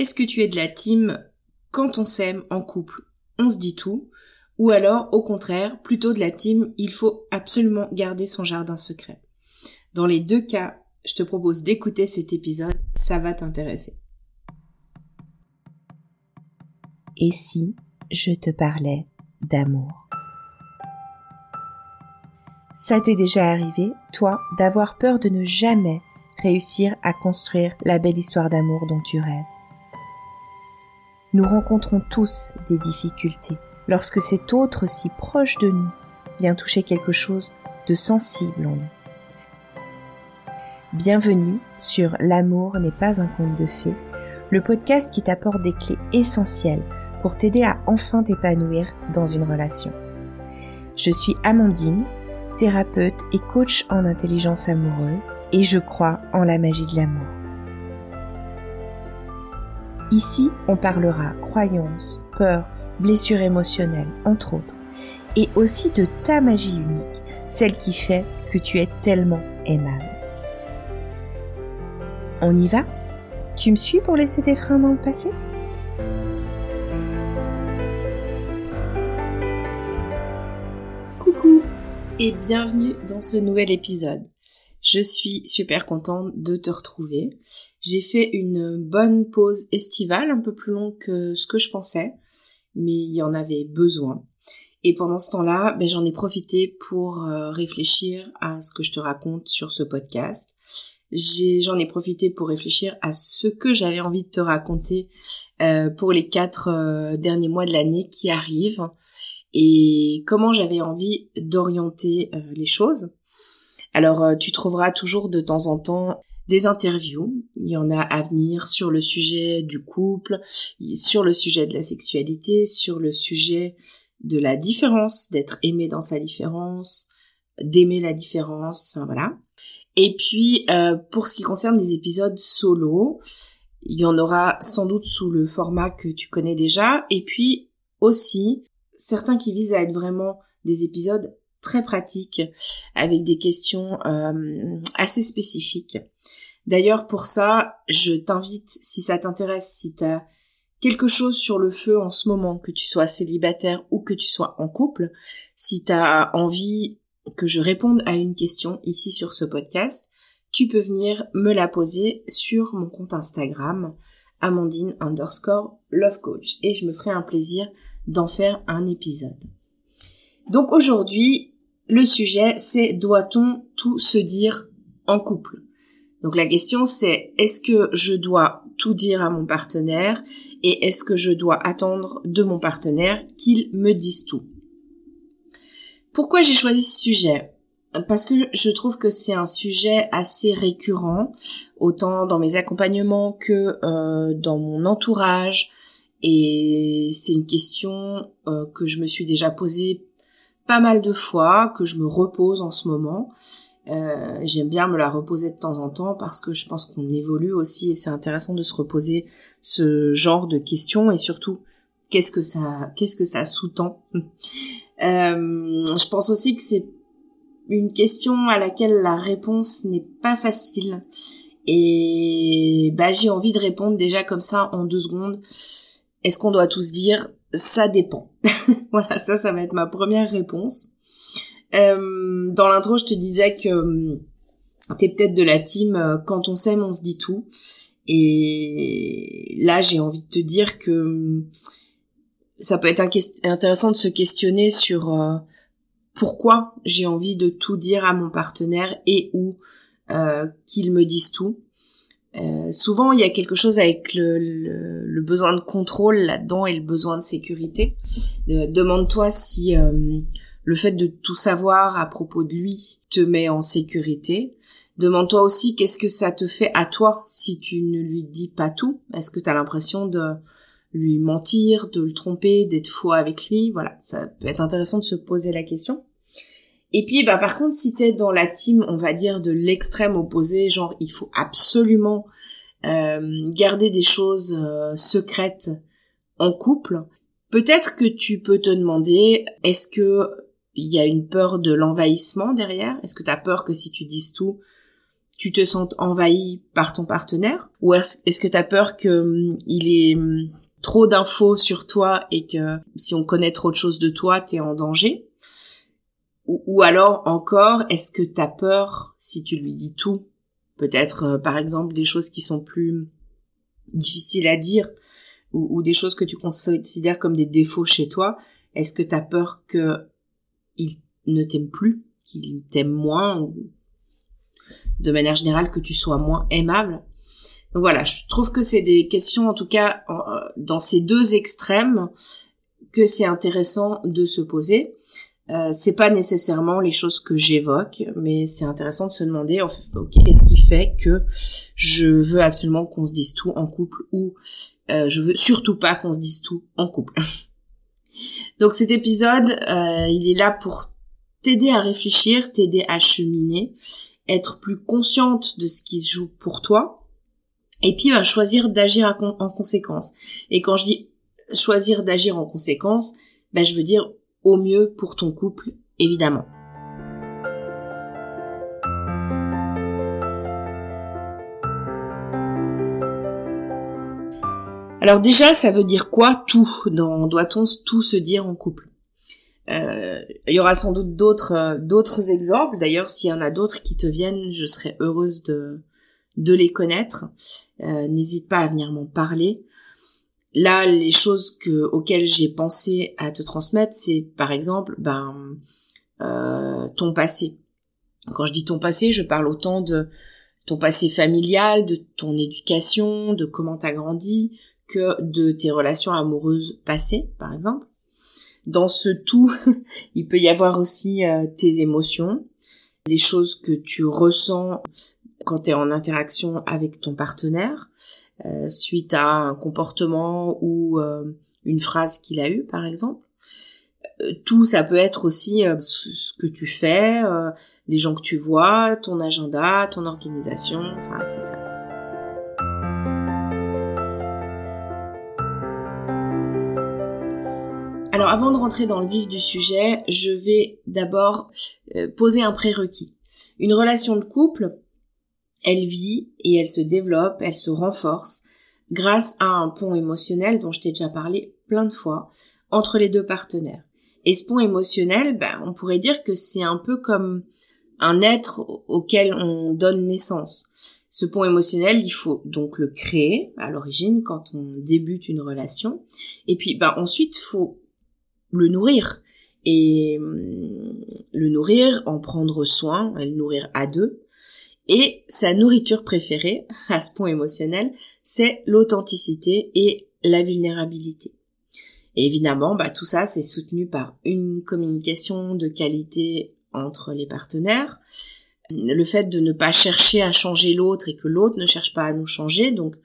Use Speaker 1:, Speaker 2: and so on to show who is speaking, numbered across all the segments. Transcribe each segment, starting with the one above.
Speaker 1: Est-ce que tu es de la team quand on s'aime en couple, on se dit tout? Ou alors au contraire, plutôt de la team il faut absolument garder son jardin secret? Dans les deux cas, je te propose d'écouter cet épisode, ça va t'intéresser.
Speaker 2: Et si je te parlais d'amour? Ça t'est déjà arrivé, toi, d'avoir peur de ne jamais réussir à construire la belle histoire d'amour dont tu rêves? Nous rencontrons tous des difficultés lorsque cet autre si proche de nous vient toucher quelque chose de sensible en nous. Bienvenue sur L'amour n'est pas un conte de fées, le podcast qui t'apporte des clés essentielles pour t'aider à enfin t'épanouir dans une relation. Je suis Amandine, thérapeute et coach en intelligence amoureuse et je crois en la magie de l'amour. Ici, on parlera croyances, peurs, blessures émotionnelles, entre autres, et aussi de ta magie unique, celle qui fait que tu es tellement aimable. On y va? Tu me suis pour laisser tes freins dans le passé?
Speaker 1: Coucou et bienvenue dans ce nouvel épisode. Je suis super contente de te retrouver. J'ai fait une bonne pause estivale, un peu plus longue que ce que je pensais, mais il y en avait besoin. Et pendant ce temps-là, ben, j'en ai profité pour euh, réfléchir à ce que je te raconte sur ce podcast. J'en ai, profité pour réfléchir à ce que j'avais envie de te raconter euh, pour les quatre euh, derniers mois de l'année qui arrivent et comment j'avais envie d'orienter les choses. Alors euh, tu trouveras toujours de temps en temps des interviews. Il y en a à venir sur le sujet du couple, sur le sujet de la sexualité, sur le sujet de la différence, d'être aimé dans sa différence, d'aimer la différence, enfin voilà. Et puis euh, pour ce qui concerne les épisodes solo, il y en aura sans doute sous le format que tu connais déjà, et puis aussi certains qui visent à être vraiment des épisodes très pratique avec des questions euh, assez spécifiques. D'ailleurs, pour ça, je t'invite, si ça t'intéresse, si tu as quelque chose sur le feu en ce moment, que tu sois célibataire ou que tu sois en couple, si tu as envie que je réponde à une question ici sur ce podcast, tu peux venir me la poser sur mon compte Instagram, Amandine underscore love coach, et je me ferai un plaisir d'en faire un épisode. Donc aujourd'hui, le sujet, c'est doit-on tout se dire en couple? Donc la question, c'est est-ce que je dois tout dire à mon partenaire et est-ce que je dois attendre de mon partenaire qu'il me dise tout? Pourquoi j'ai choisi ce sujet? Parce que je trouve que c'est un sujet assez récurrent, autant dans mes accompagnements que euh, dans mon entourage. Et c'est une question euh, que je me suis déjà posée pas mal de fois, que je me repose en ce moment. Euh, j'aime bien me la reposer de temps en temps parce que je pense qu'on évolue aussi et c'est intéressant de se reposer ce genre de questions et surtout qu'est-ce que ça qu'est-ce que ça sous-tend? euh, je pense aussi que c'est une question à laquelle la réponse n'est pas facile et bah j'ai envie de répondre déjà comme ça en deux secondes. Est-ce qu'on doit tous dire ça dépend. voilà, ça, ça va être ma première réponse. Euh, dans l'intro, je te disais que euh, t'es peut-être de la team euh, quand on s'aime, on se dit tout. Et là, j'ai envie de te dire que ça peut être intéressant de se questionner sur pourquoi j'ai envie de tout dire à mon partenaire et ou qu'il me dise tout. Euh, souvent, il y a quelque chose avec le, le, besoin de contrôle là-dedans et le besoin de sécurité. Demande-toi si euh, le fait de tout savoir à propos de lui te met en sécurité. Demande-toi aussi qu'est-ce que ça te fait à toi si tu ne lui dis pas tout. Est-ce que tu as l'impression de lui mentir, de le tromper, d'être faux avec lui? Voilà, ça peut être intéressant de se poser la question. Et puis, bah, par contre, si t'es dans la team, on va dire, de l'extrême opposé, genre, il faut absolument euh, garder des choses euh, secrètes en couple, peut-être que tu peux te demander, est-ce que il y a une peur de l'envahissement derrière? Est-ce que tu as peur que si tu dises tout, tu te sentes envahi par ton partenaire? Ou est-ce que tu as peur que hum, il ait hum, trop d'infos sur toi et que si on connaît trop de choses de toi, tu es en danger? Ou, alors encore, est-ce que tu as peur si tu lui dis tout? Peut-être euh, par exemple des choses qui sont plus difficiles à dire ou, des choses que tu considères comme des défauts chez toi. Est-ce que tu as peur que il ne t'aime plus, qu'il t'aime moins ou de manière générale que tu sois moins aimable? Donc voilà, je trouve que c'est des questions, en tout cas, dans ces deux extrêmes, que c'est intéressant de se poser. Euh, c'est pas nécessairement les choses que j'évoque, mais c'est intéressant de se demander, ok, qu'est-ce qui fait que je veux absolument qu'on se dise tout en couple ou euh, je veux surtout pas qu'on se dise tout en couple. Donc cet épisode, euh, il est là pour t'aider à réfléchir, t'aider à cheminer être plus consciente de ce qui se joue pour toi, et puis ben, choisir d'agir en conséquence. Et quand je dis choisir d'agir en conséquence, ben, je veux dire au mieux pour ton couple, évidemment. Alors déjà, ça veut dire quoi tout Doit-on tout se dire en couple? Euh, il y aura sans doute d'autres euh, d'autres exemples. D'ailleurs, s'il y en a d'autres qui te viennent, je serais heureuse de de les connaître. Euh, n'hésite pas à venir m'en parler. Là, les choses que auxquelles j'ai pensé à te transmettre, c'est par exemple, ben ton passé. Quand je dis ton passé, je parle autant de ton passé familial, de ton éducation, de comment t'as grandi, que de tes relations amoureuses passées, par exemple. Dans ce tout, il peut y avoir aussi euh, tes émotions, les choses que tu ressens quand tu es en interaction avec ton partenaire, euh, suite à un comportement ou euh, une phrase qu'il a eue, par exemple. Tout, ça peut être aussi ce que tu fais, les gens que tu vois, ton agenda, ton organisation, enfin, etc. Alors avant de rentrer dans le vif du sujet, je vais d'abord euh, poser un prérequis. Une relation de couple, elle vit et elle se développe, elle se renforce grâce à un pont émotionnel dont je t'ai déjà parlé plein de fois entre les deux partenaires. Et ce pont émotionnel, ben, on pourrait dire que c'est un peu comme un être auquel on donne naissance. Ce pont émotionnel, il faut donc le créer à l'origine quand on débute une relation. Et puis, ben, ensuite, faut le nourrir et hum, le nourrir, en prendre soin, le nourrir à deux. Et sa nourriture préférée, à ce point émotionnel, c'est l'authenticité et la vulnérabilité. Évidemment, bah, tout ça, c'est soutenu par une communication de qualité entre les partenaires, le fait de ne pas chercher à changer l'autre et que l'autre ne cherche pas à nous changer, donc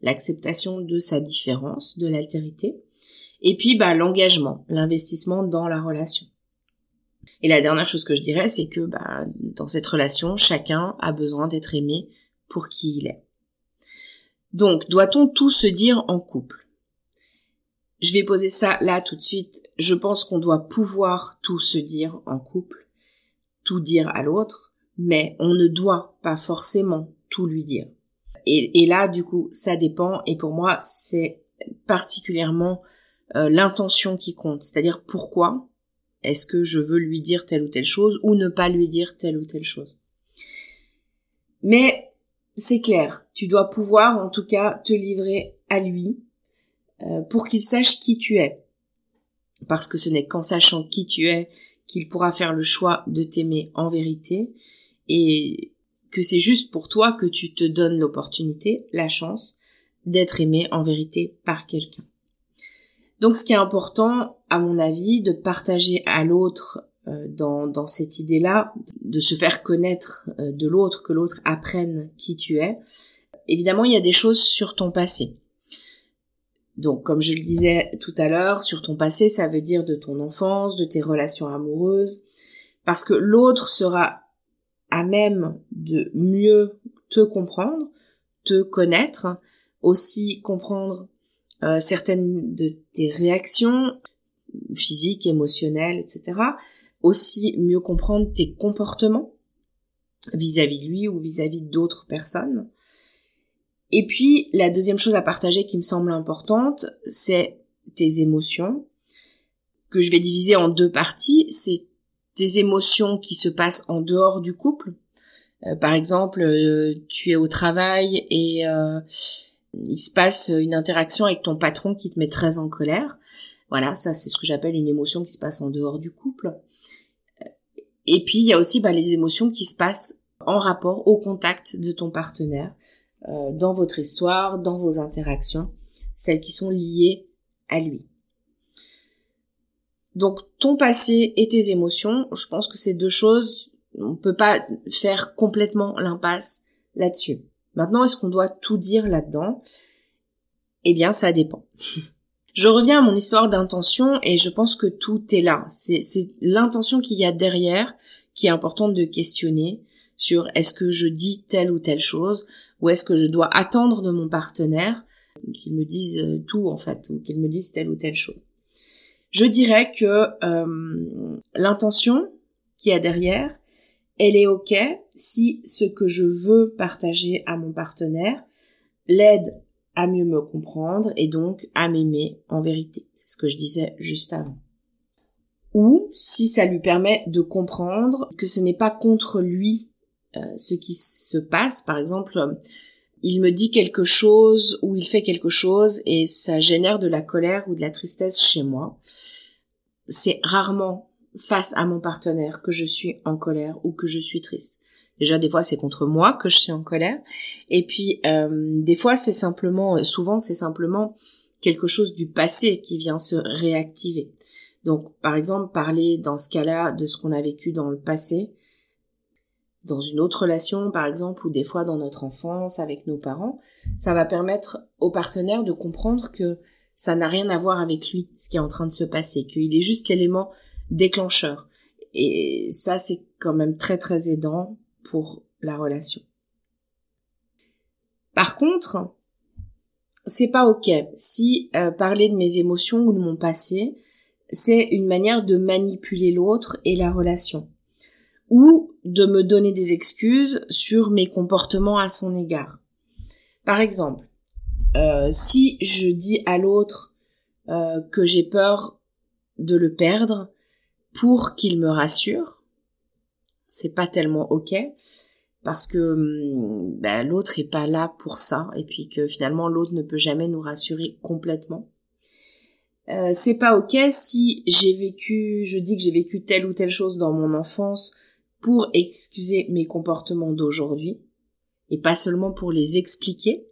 Speaker 1: l'acceptation de sa différence, de l'altérité, et puis, bah, l'engagement, l'investissement dans la relation. Et la dernière chose que je dirais, c'est que bah, dans cette relation, chacun a besoin d'être aimé pour qui il est. Donc, doit-on tout se dire en couple? Je vais poser ça là tout de suite. Je pense qu'on doit pouvoir tout se dire en couple, tout dire à l'autre, mais on ne doit pas forcément tout lui dire. Et, là, du coup, ça dépend. Et pour moi, c'est particulièrement euh, l'intention qui compte, c'est-à-dire pourquoi est-ce que je veux lui dire telle ou telle chose ou ne pas lui dire telle ou telle chose. Mais c'est clair, tu dois pouvoir en tout cas te livrer à lui euh, pour qu'il sache qui tu es. Parce que ce n'est qu'en sachant qui tu es qu'il pourra faire le choix de t'aimer en vérité et que c'est juste pour toi que tu te donnes l'opportunité, la chance d'être aimé en vérité par quelqu'un. Donc ce qui est important, à mon avis, de partager à l'autre euh, dans, dans cette idée-là, de se faire connaître euh, de l'autre, que l'autre apprenne qui tu es. Évidemment, il y a des choses sur ton passé. Donc, comme je le disais tout à l'heure, sur ton passé, ça veut dire de ton enfance, de tes relations amoureuses, parce que l'autre sera à même de mieux te comprendre, te connaître, aussi comprendre euh, certaines de tes réactions physiques, émotionnelles, etc. Aussi mieux comprendre tes comportements vis-à-vis lui ou vis-à-vis d'autres personnes. Et puis, la deuxième chose à partager qui me semble importante, c'est tes émotions, que je vais diviser en deux parties. C'est tes émotions qui se passent en dehors du couple. Euh, par exemple, euh, tu es au travail et euh, il se passe une interaction avec ton patron qui te met très en colère. Voilà, ça c'est ce que j'appelle une émotion qui se passe en dehors du couple. Et puis il y a aussi bah, les émotions qui se passent en rapport au contact de ton partenaire, euh, dans votre histoire, dans vos interactions, celles qui sont liées à lui. Donc ton passé et tes émotions, je pense que c'est deux choses, on ne peut pas faire complètement l'impasse là-dessus. Maintenant, est-ce qu'on doit tout dire là-dedans? Eh bien, ça dépend. je reviens à mon histoire d'intention et je pense que tout est là. C'est l'intention qu'il y a derrière qui est importante de questionner sur est-ce que je dis telle ou telle chose ou est-ce que je dois attendre de mon partenaire qu'il me dise euh, tout en fait ou qu'il me dise telle ou telle chose. Je dirais que euh, l'intention qui a derrière, elle est ok si ce que je veux partager à mon partenaire l'aide à mieux me comprendre et donc à m'aimer en vérité. C'est ce que je disais juste avant. Ou si ça lui permet de comprendre que ce n'est pas contre lui euh, ce qui se passe. Par exemple, il me dit quelque chose ou il fait quelque chose et ça génère de la colère ou de la tristesse chez moi. C'est rarement face à mon partenaire que je suis en colère ou que je suis triste. Déjà, des fois, c'est contre moi que je suis en colère. Et puis, euh, des fois, c'est simplement, souvent, c'est simplement quelque chose du passé qui vient se réactiver. Donc, par exemple, parler dans ce cas-là de ce qu'on a vécu dans le passé, dans une autre relation, par exemple, ou des fois dans notre enfance avec nos parents, ça va permettre au partenaire de comprendre que ça n'a rien à voir avec lui, ce qui est en train de se passer, qu'il est juste l'élément déclencheur. Et ça, c'est quand même très très aidant pour la relation. Par contre, c'est pas ok si euh, parler de mes émotions ou de mon passé, c'est une manière de manipuler l'autre et la relation ou de me donner des excuses sur mes comportements à son égard. Par exemple, euh, si je dis à l'autre euh, que j'ai peur de le perdre pour qu'il me rassure, c'est pas tellement ok parce que ben, l'autre est pas là pour ça et puis que finalement l'autre ne peut jamais nous rassurer complètement. Euh, c'est pas ok si j'ai vécu, je dis que j'ai vécu telle ou telle chose dans mon enfance pour excuser mes comportements d'aujourd'hui et pas seulement pour les expliquer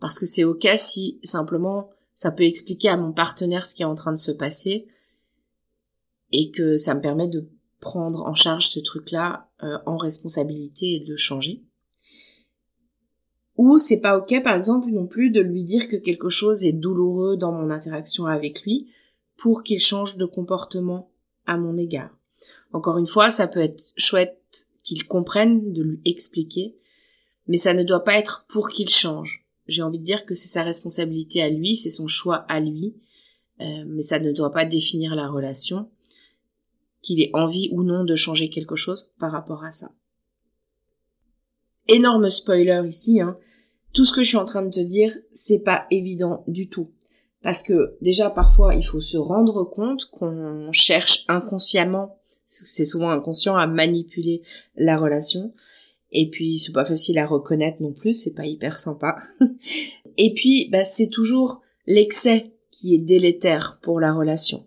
Speaker 1: parce que c'est ok si simplement ça peut expliquer à mon partenaire ce qui est en train de se passer et que ça me permet de prendre en charge ce truc-là euh, en responsabilité et de changer. Ou c'est pas ok, par exemple, non plus de lui dire que quelque chose est douloureux dans mon interaction avec lui pour qu'il change de comportement à mon égard. Encore une fois, ça peut être chouette qu'il comprenne, de lui expliquer, mais ça ne doit pas être pour qu'il change. J'ai envie de dire que c'est sa responsabilité à lui, c'est son choix à lui, euh, mais ça ne doit pas définir la relation qu'il ait envie ou non de changer quelque chose par rapport à ça. Énorme spoiler ici, hein. Tout ce que je suis en train de te dire, c'est pas évident du tout. Parce que déjà parfois il faut se rendre compte qu'on cherche inconsciemment, c'est souvent inconscient à manipuler la relation. Et puis c'est pas facile à reconnaître non plus, c'est pas hyper sympa. Et puis bah, c'est toujours l'excès qui est délétère pour la relation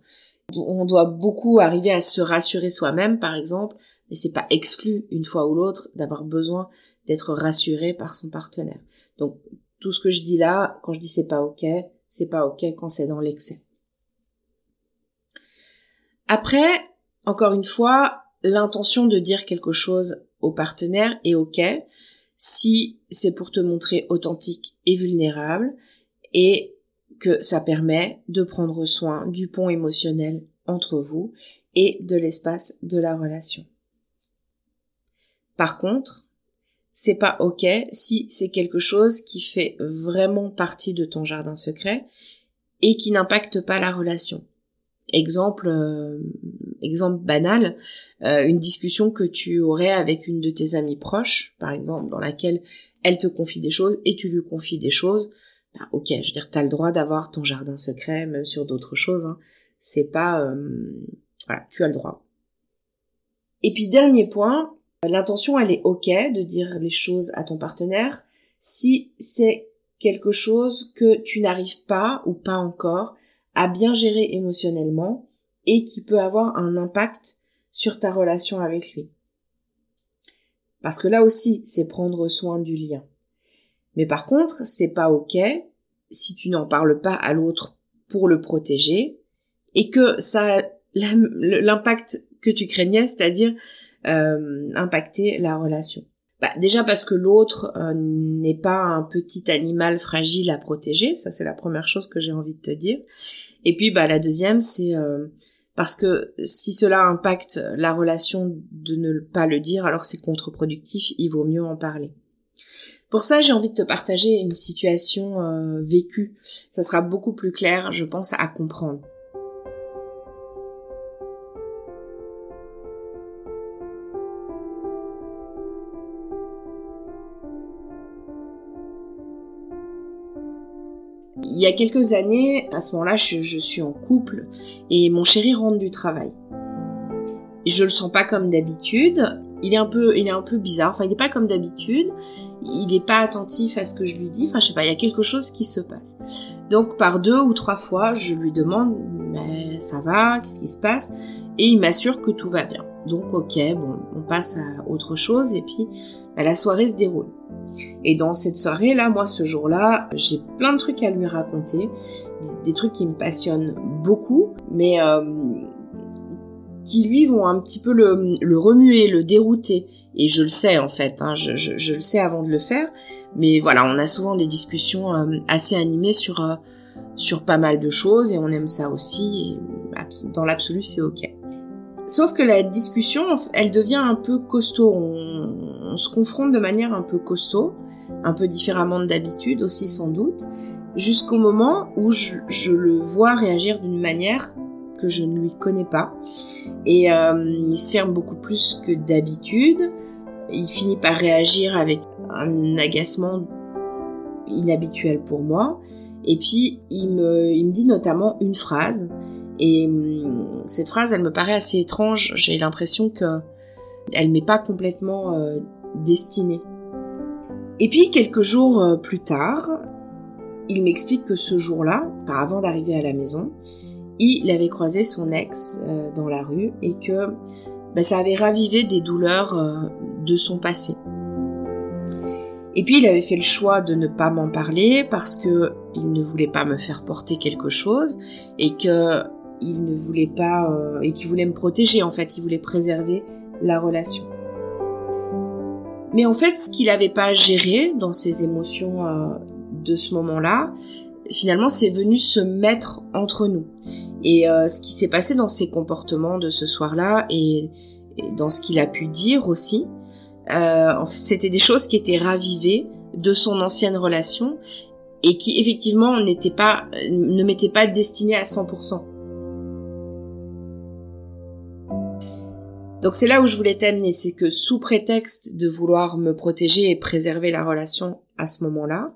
Speaker 1: on doit beaucoup arriver à se rassurer soi-même, par exemple, mais c'est pas exclu une fois ou l'autre d'avoir besoin d'être rassuré par son partenaire. Donc tout ce que je dis là, quand je dis c'est pas ok, c'est pas ok quand c'est dans l'excès. Après, encore une fois, l'intention de dire quelque chose au partenaire est ok si c'est pour te montrer authentique et vulnérable et que ça permet de prendre soin du pont émotionnel entre vous et de l'espace de la relation. Par contre, c'est pas ok si c'est quelque chose qui fait vraiment partie de ton jardin secret et qui n'impacte pas la relation. Exemple, euh, exemple banal, euh, une discussion que tu aurais avec une de tes amies proches, par exemple, dans laquelle elle te confie des choses et tu lui confies des choses. Ok, je veux dire, t'as le droit d'avoir ton jardin secret, même sur d'autres choses. Hein. C'est pas, euh, voilà, tu as le droit. Et puis dernier point, l'intention, elle est ok de dire les choses à ton partenaire si c'est quelque chose que tu n'arrives pas ou pas encore à bien gérer émotionnellement et qui peut avoir un impact sur ta relation avec lui. Parce que là aussi, c'est prendre soin du lien. Mais par contre, c'est pas ok si tu n'en parles pas à l'autre pour le protéger et que ça l'impact que tu craignais, c'est-à-dire euh, impacter la relation. Bah, déjà parce que l'autre euh, n'est pas un petit animal fragile à protéger, ça c'est la première chose que j'ai envie de te dire. Et puis bah la deuxième c'est euh, parce que si cela impacte la relation de ne pas le dire, alors c'est contre-productif, il vaut mieux en parler. Pour ça, j'ai envie de te partager une situation euh, vécue. Ça sera beaucoup plus clair, je pense, à comprendre. Il y a quelques années, à ce moment-là, je, suis en couple et mon chéri rentre du travail. Je le sens pas comme d'habitude. Il est un peu, il est un peu bizarre. Enfin, il n'est pas comme d'habitude. Il n'est pas attentif à ce que je lui dis. Enfin, je sais pas. Il y a quelque chose qui se passe. Donc, par deux ou trois fois, je lui demande, mais ça va Qu'est-ce qui se passe? Et il m'assure que tout va bien. Donc, ok, bon, on passe à autre chose. Et puis, bah, la soirée se déroule. Et dans cette soirée-là, moi, ce jour-là, j'ai plein de trucs à lui raconter, des, trucs qui me passionnent beaucoup, mais euh, qui lui vont un petit peu le, remuer, le dérouter. Et je le sais en fait, hein, je, le sais avant de le faire. Mais voilà, on a souvent des discussions euh, assez animées sur euh, sur pas mal de choses et on aime ça aussi. Dans l'absolu, c'est ok. Sauf que la discussion, elle devient un peu costaud. On, se confronte de manière un peu costaud, un peu différemment d'habitude aussi sans doute, jusqu'au moment où je, le vois réagir d'une manière que je ne lui connais pas. Et euh, il se ferme beaucoup plus que d'habitude. Il finit par réagir avec un agacement inhabituel pour moi. Et puis il me, dit notamment une phrase et hum, cette phrase, elle me paraît assez étrange. J'ai l'impression que elle m'est pas complètement euh, destinée. Et puis quelques jours euh, plus tard, il m'explique que ce jour-là, avant d'arriver à la maison, il avait croisé son ex euh, dans la rue et que bah, ça avait ravivé des douleurs de son passé. Et puis il avait fait le choix de ne pas m'en parler parce que il ne voulait pas me faire porter quelque chose et que il ne voulait pas euh, et qui voulait me protéger en fait, il voulait préserver la relation. Mais en fait, ce qu'il n'avait pas géré dans ses émotions euh, de ce moment-là, finalement, c'est venu se mettre entre nous. Et euh, ce qui s'est passé dans ses comportements de ce soir-là et, dans ce qu'il a pu dire aussi, fait, c'était des choses qui étaient ravivées de son ancienne relation et qui effectivement n'étaient pas, ne m'étaient pas destinées à 100%. Donc c'est là où je voulais t'amener, c'est que sous prétexte de vouloir me protéger et préserver la relation à ce moment-là,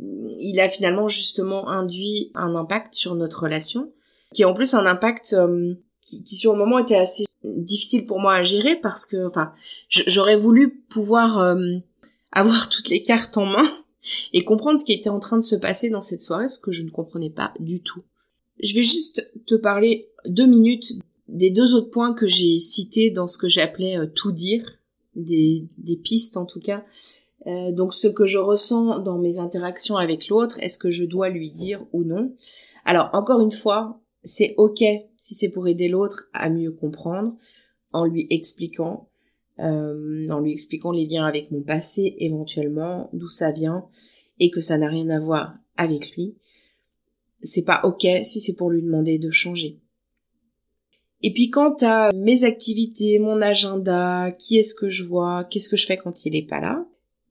Speaker 1: il a finalement justement induit un impact sur notre relation, qui est en plus un impact euh, qui, sur le moment était assez difficile pour moi à gérer parce que, enfin, j'aurais voulu pouvoir euh, avoir toutes les cartes en main et comprendre ce qui était en train de se passer dans cette soirée, ce que je ne comprenais pas du tout. Je vais juste te parler deux minutes des deux autres points que j'ai cités dans ce que j'appelais euh, tout dire, des, des, pistes en tout cas. Euh, donc ce que je ressens dans mes interactions avec l'autre, est-ce que je dois lui dire ou non? Alors encore une fois, c'est ok si c'est pour aider l'autre à mieux comprendre, en lui expliquant, euh, en lui expliquant les liens avec mon passé éventuellement, d'où ça vient, et que ça n'a rien à voir avec lui. C'est pas ok si c'est pour lui demander de changer. Et puis quant à mes activités, mon agenda, qui est-ce que je vois, qu'est-ce que je fais quand il est pas là,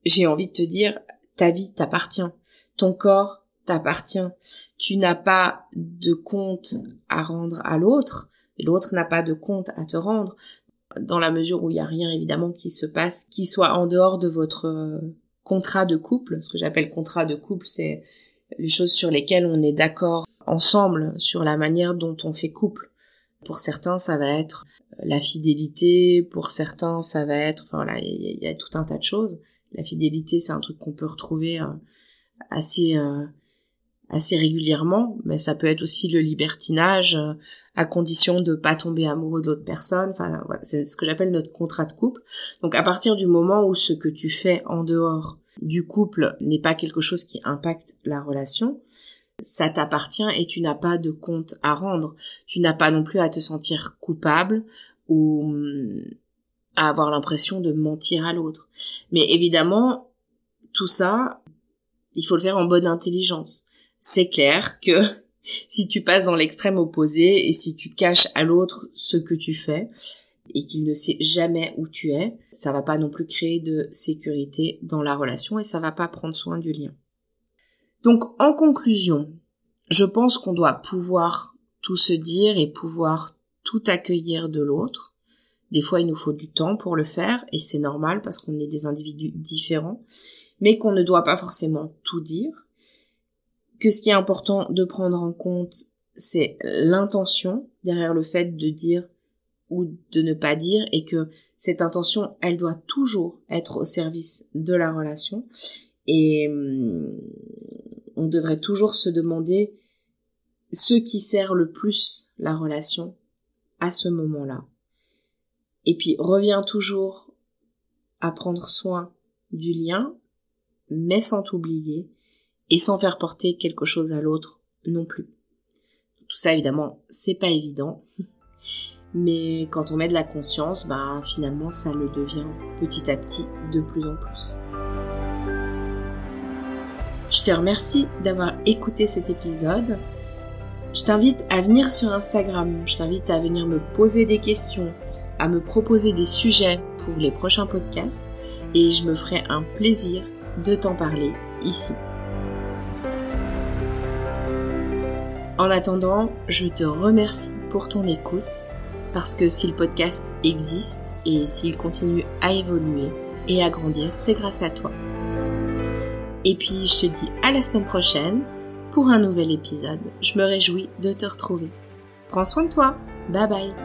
Speaker 1: j'ai envie de te dire, ta vie t'appartient. Ton corps t'appartient. Tu n'as pas de compte à rendre à l'autre, l'autre n'a pas de compte à te rendre, dans la mesure où il n'y a rien évidemment qui se passe, qui soit en dehors de votre euh, contrat de couple. Ce que j'appelle contrat de couple, c'est les choses sur lesquelles on est d'accord ensemble, sur la manière dont on fait couple. Pour certains, ça va être la fidélité, pour certains, ça va être, enfin voilà, il y, a tout un tas de choses. La fidélité, c'est un truc qu'on peut retrouver euh, assez euh, assez régulièrement, mais ça peut être aussi le libertinage euh, à condition de pas tomber amoureux d'autres personnes. Enfin voilà, c'est ce que j'appelle notre contrat de couple. Donc à partir du moment où ce que tu fais en dehors du couple n'est pas quelque chose qui impacte la relation, ça t'appartient et tu n'as pas de compte à rendre. Tu n'as pas non plus à te sentir coupable ou hum, à avoir l'impression de mentir à l'autre. Mais évidemment, tout ça, il faut le faire en bonne intelligence. C'est clair que si tu passes dans l'extrême opposé et si tu caches à l'autre ce que tu fais et qu'il ne sait jamais où tu es, ça va pas non plus créer de sécurité dans la relation et ça va pas prendre soin du lien. Donc en conclusion, je pense qu'on doit pouvoir tout se dire et pouvoir tout accueillir de l'autre. Des fois, il nous faut du temps pour le faire et c'est normal parce qu'on est des individus différents, mais qu'on ne doit pas forcément tout dire. Que ce qui est important de prendre en compte, c'est l'intention derrière le fait de dire ou de ne pas dire et que cette intention, elle doit toujours être au service de la relation et hum, on devrait toujours se demander ce qui sert le plus la relation à ce moment-là. Et puis reviens toujours à prendre soin du lien, mais sans t'oublier et sans faire porter quelque chose à l'autre non plus. Tout ça évidemment, c'est pas évident. Mais quand on met de la conscience, ben finalement ça le devient petit à petit de plus en plus. Je te remercie d'avoir écouté cet épisode. Je t'invite à venir sur Instagram, je t'invite à venir me poser des questions, à me proposer des sujets pour les prochains podcasts et je me ferai un plaisir de t'en parler ici. En attendant, je te remercie pour ton écoute parce que si le podcast existe et s'il continue à évoluer et à grandir, c'est grâce à toi. Et puis je te dis à la semaine prochaine pour un nouvel épisode. Je me réjouis de te retrouver. Prends soin de toi. Bye bye.